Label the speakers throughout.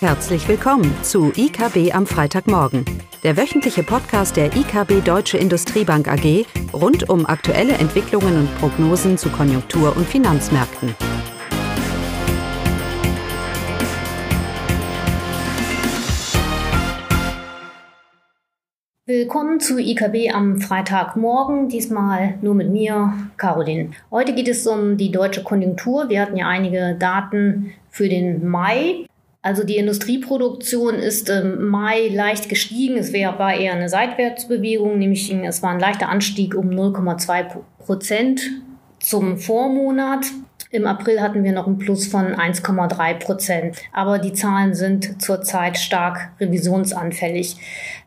Speaker 1: Herzlich willkommen zu IKB am Freitagmorgen, der wöchentliche Podcast der IKB Deutsche Industriebank AG rund um aktuelle Entwicklungen und Prognosen zu Konjunktur- und Finanzmärkten.
Speaker 2: Willkommen zu IKB am Freitagmorgen, diesmal nur mit mir, Caroline. Heute geht es um die deutsche Konjunktur. Wir hatten ja einige Daten für den Mai. Also die Industrieproduktion ist im Mai leicht gestiegen. Es war eher eine Seitwärtsbewegung, nämlich es war ein leichter Anstieg um 0,2 Prozent zum Vormonat. Im April hatten wir noch einen Plus von 1,3 Prozent. Aber die Zahlen sind zurzeit stark revisionsanfällig.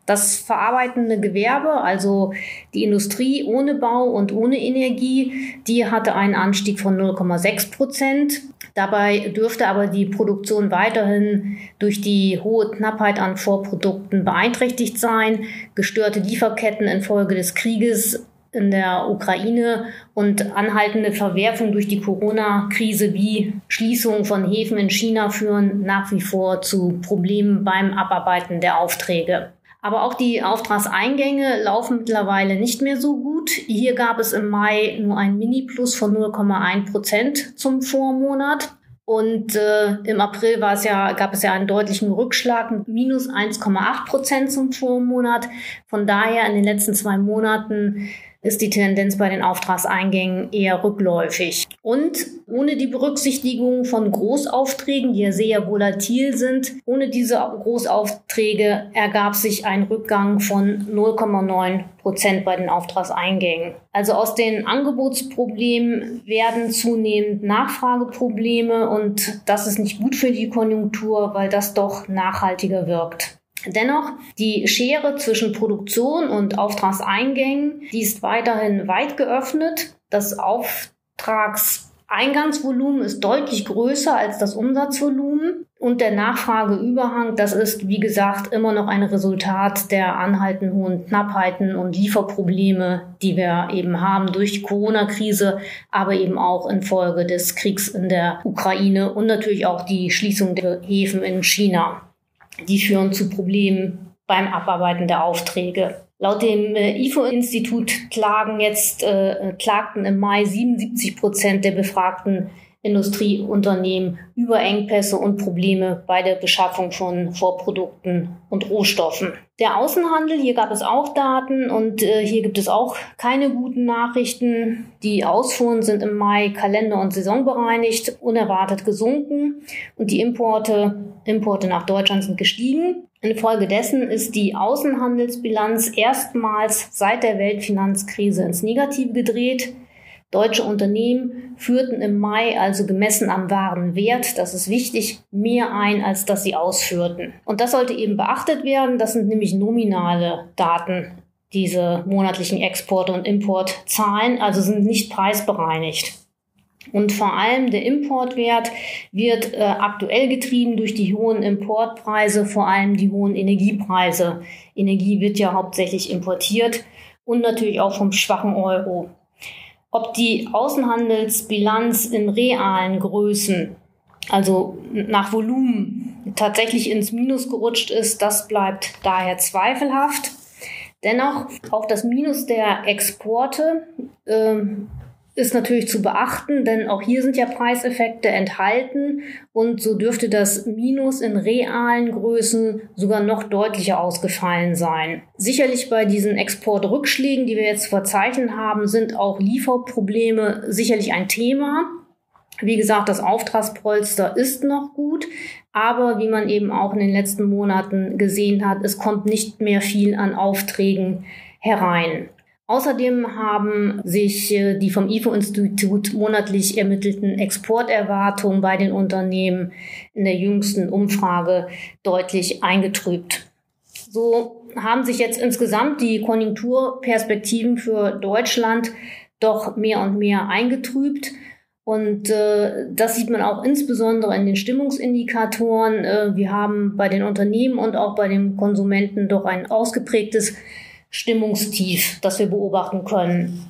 Speaker 2: Das verarbeitende Gewerbe, also die Industrie ohne Bau und ohne Energie, die hatte einen Anstieg von 0,6 Prozent. Dabei dürfte aber die Produktion weiterhin durch die hohe Knappheit an Vorprodukten beeinträchtigt sein. Gestörte Lieferketten infolge des Krieges in der Ukraine und anhaltende Verwerfung durch die Corona-Krise wie Schließung von Häfen in China führen nach wie vor zu Problemen beim Abarbeiten der Aufträge. Aber auch die Auftragseingänge laufen mittlerweile nicht mehr so gut. Hier gab es im Mai nur ein Mini-Plus von 0,1 Prozent zum Vormonat. Und äh, im April war es ja, gab es ja einen deutlichen Rückschlag, minus 1,8 Prozent zum Vormonat. Von daher in den letzten zwei Monaten ist die Tendenz bei den Auftragseingängen eher rückläufig. Und ohne die Berücksichtigung von Großaufträgen, die ja sehr volatil sind, ohne diese Großaufträge ergab sich ein Rückgang von 0,9 Prozent bei den Auftragseingängen. Also aus den Angebotsproblemen werden zunehmend Nachfrageprobleme und das ist nicht gut für die Konjunktur, weil das doch nachhaltiger wirkt. Dennoch, die Schere zwischen Produktion und Auftragseingängen, die ist weiterhin weit geöffnet. Das Auftragseingangsvolumen ist deutlich größer als das Umsatzvolumen. Und der Nachfrageüberhang, das ist, wie gesagt, immer noch ein Resultat der anhaltenden hohen Knappheiten und Lieferprobleme, die wir eben haben durch die Corona-Krise, aber eben auch infolge des Kriegs in der Ukraine und natürlich auch die Schließung der Häfen in China die führen zu Problemen beim Abarbeiten der Aufträge. Laut dem äh, IFO-Institut klagen jetzt, äh, klagten im Mai 77 Prozent der befragten Industrieunternehmen über Engpässe und Probleme bei der Beschaffung von Vorprodukten und Rohstoffen. Der Außenhandel, hier gab es auch Daten und äh, hier gibt es auch keine guten Nachrichten. Die Ausfuhren sind im Mai kalender- und saisonbereinigt unerwartet gesunken und die Importe, Importe nach Deutschland sind gestiegen. Infolgedessen ist die Außenhandelsbilanz erstmals seit der Weltfinanzkrise ins Negative gedreht. Deutsche Unternehmen führten im Mai also gemessen am wahren Wert, das ist wichtig, mehr ein, als dass sie ausführten. Und das sollte eben beachtet werden. Das sind nämlich nominale Daten, diese monatlichen Exporte und Importzahlen, also sind nicht preisbereinigt. Und vor allem der Importwert wird äh, aktuell getrieben durch die hohen Importpreise, vor allem die hohen Energiepreise. Energie wird ja hauptsächlich importiert und natürlich auch vom schwachen Euro. Ob die Außenhandelsbilanz in realen Größen, also nach Volumen, tatsächlich ins Minus gerutscht ist, das bleibt daher zweifelhaft. Dennoch auch das Minus der Exporte äh, ist natürlich zu beachten, denn auch hier sind ja Preiseffekte enthalten und so dürfte das Minus in realen Größen sogar noch deutlicher ausgefallen sein. Sicherlich bei diesen Exportrückschlägen, die wir jetzt zu verzeichnen haben, sind auch Lieferprobleme sicherlich ein Thema. Wie gesagt, das Auftragspolster ist noch gut, aber wie man eben auch in den letzten Monaten gesehen hat, es kommt nicht mehr viel an Aufträgen herein. Außerdem haben sich äh, die vom IFO-Institut monatlich ermittelten Exporterwartungen bei den Unternehmen in der jüngsten Umfrage deutlich eingetrübt. So haben sich jetzt insgesamt die Konjunkturperspektiven für Deutschland doch mehr und mehr eingetrübt. Und äh, das sieht man auch insbesondere in den Stimmungsindikatoren. Äh, wir haben bei den Unternehmen und auch bei den Konsumenten doch ein ausgeprägtes Stimmungstief, das wir beobachten können.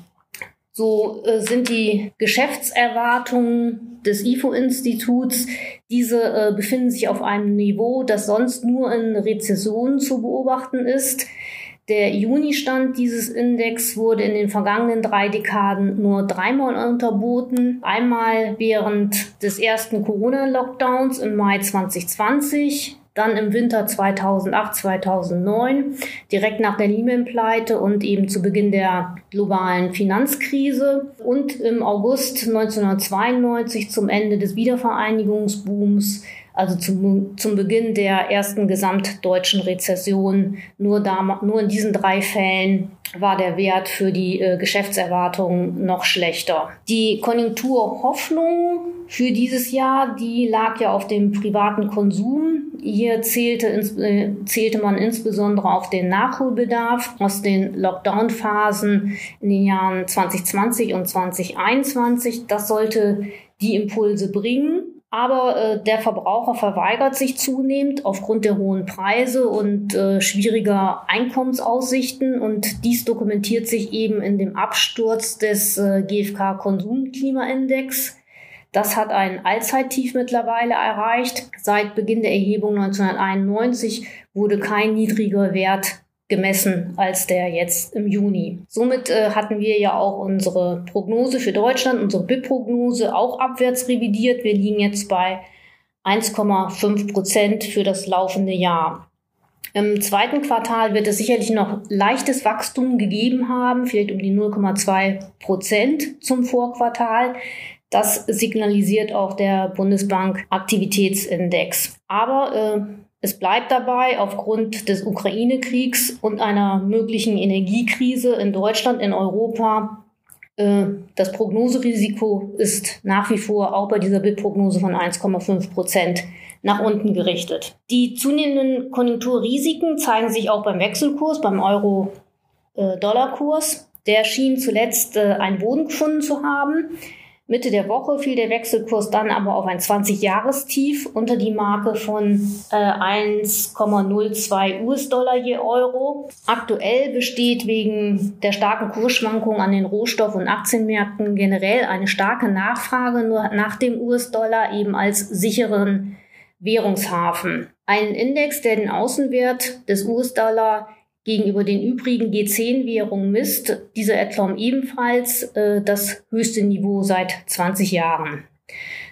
Speaker 2: So äh, sind die Geschäftserwartungen des IFO-Instituts, diese äh, befinden sich auf einem Niveau, das sonst nur in Rezessionen zu beobachten ist. Der Juni-Stand dieses Index wurde in den vergangenen drei Dekaden nur dreimal unterboten. Einmal während des ersten Corona-Lockdowns im Mai 2020, dann im Winter 2008, 2009, direkt nach der Lehman-Pleite und eben zu Beginn der globalen Finanzkrise und im August 1992 zum Ende des Wiedervereinigungsbooms also zum, zum Beginn der ersten gesamtdeutschen Rezession. Nur, da, nur in diesen drei Fällen war der Wert für die äh, Geschäftserwartungen noch schlechter. Die Konjunkturhoffnung für dieses Jahr, die lag ja auf dem privaten Konsum. Hier zählte, äh, zählte man insbesondere auf den Nachholbedarf aus den Lockdown-Phasen in den Jahren 2020 und 2021. Das sollte die Impulse bringen. Aber äh, der Verbraucher verweigert sich zunehmend aufgrund der hohen Preise und äh, schwieriger Einkommensaussichten. Und dies dokumentiert sich eben in dem Absturz des äh, GfK-Konsumklimaindex. Das hat ein Allzeittief mittlerweile erreicht. Seit Beginn der Erhebung 1991 wurde kein niedriger Wert gemessen als der jetzt im Juni. Somit äh, hatten wir ja auch unsere Prognose für Deutschland, unsere BIP-Prognose auch abwärts revidiert. Wir liegen jetzt bei 1,5 Prozent für das laufende Jahr. Im zweiten Quartal wird es sicherlich noch leichtes Wachstum gegeben haben, vielleicht um die 0,2 Prozent zum Vorquartal. Das signalisiert auch der Bundesbank Aktivitätsindex. Aber äh, es bleibt dabei, aufgrund des Ukraine-Kriegs und einer möglichen Energiekrise in Deutschland, in Europa, äh, das Prognoserisiko ist nach wie vor auch bei dieser BIP-Prognose von 1,5 Prozent nach unten gerichtet. Die zunehmenden Konjunkturrisiken zeigen sich auch beim Wechselkurs, beim Euro-Dollar-Kurs. Der schien zuletzt äh, einen Boden gefunden zu haben. Mitte der Woche fiel der Wechselkurs dann aber auf ein 20-Jahrestief unter die Marke von äh, 1,02 US-Dollar je Euro. Aktuell besteht wegen der starken Kursschwankungen an den Rohstoff- und Aktienmärkten generell eine starke Nachfrage nach dem US-Dollar eben als sicheren Währungshafen. Ein Index, der den Außenwert des US-Dollar gegenüber den übrigen G10-Währungen misst, diese erklomm ebenfalls äh, das höchste Niveau seit 20 Jahren.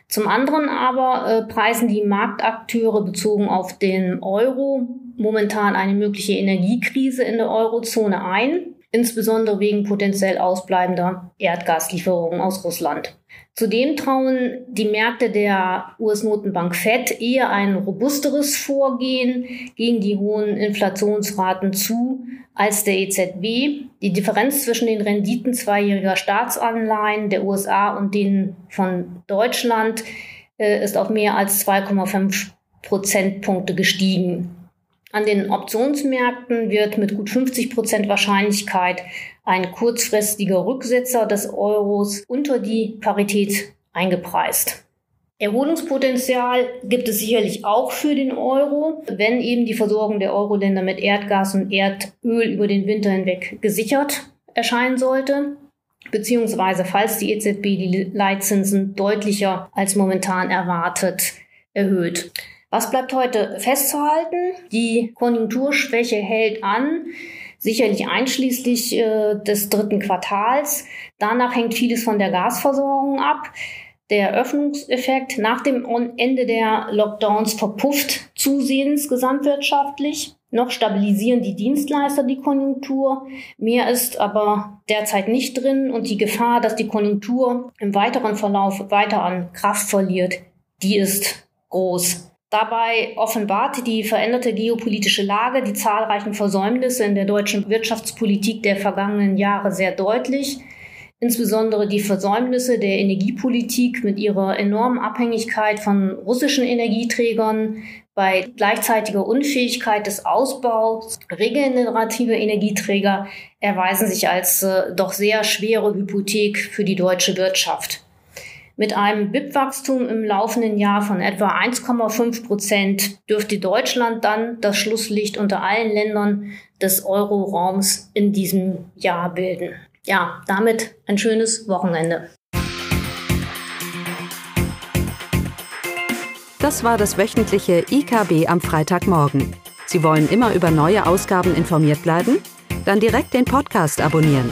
Speaker 2: Zum anderen aber äh, preisen die Marktakteure bezogen auf den Euro momentan eine mögliche Energiekrise in der Eurozone ein, insbesondere wegen potenziell ausbleibender Erdgaslieferungen aus Russland. Zudem trauen die Märkte der US-Notenbank Fed eher ein robusteres Vorgehen gegen die hohen Inflationsraten zu als der EZB. Die Differenz zwischen den Renditen zweijähriger Staatsanleihen der USA und denen von Deutschland äh, ist auf mehr als 2,5 Prozentpunkte gestiegen. An den Optionsmärkten wird mit gut 50 Prozent Wahrscheinlichkeit ein kurzfristiger Rücksetzer des Euros unter die Parität eingepreist. Erholungspotenzial gibt es sicherlich auch für den Euro, wenn eben die Versorgung der Euro-Länder mit Erdgas und Erdöl über den Winter hinweg gesichert erscheinen sollte, beziehungsweise falls die EZB die Leitzinsen deutlicher als momentan erwartet erhöht. Was bleibt heute festzuhalten? Die Konjunkturschwäche hält an sicherlich einschließlich äh, des dritten Quartals. Danach hängt vieles von der Gasversorgung ab. Der Öffnungseffekt nach dem Ende der Lockdowns verpufft zusehends gesamtwirtschaftlich. Noch stabilisieren die Dienstleister die Konjunktur. Mehr ist aber derzeit nicht drin und die Gefahr, dass die Konjunktur im weiteren Verlauf weiter an Kraft verliert, die ist groß. Dabei offenbarte die veränderte geopolitische Lage die zahlreichen Versäumnisse in der deutschen Wirtschaftspolitik der vergangenen Jahre sehr deutlich. Insbesondere die Versäumnisse der Energiepolitik mit ihrer enormen Abhängigkeit von russischen Energieträgern bei gleichzeitiger Unfähigkeit des Ausbaus regenerativer Energieträger erweisen sich als äh, doch sehr schwere Hypothek für die deutsche Wirtschaft. Mit einem BIP-Wachstum im laufenden Jahr von etwa 1,5 Prozent dürfte Deutschland dann das Schlusslicht unter allen Ländern des Euroraums in diesem Jahr bilden. ja, damit ein schönes Wochenende.
Speaker 1: Das war das wöchentliche IKB am Freitagmorgen. Sie wollen immer über neue Ausgaben informiert bleiben? Dann direkt den Podcast abonnieren.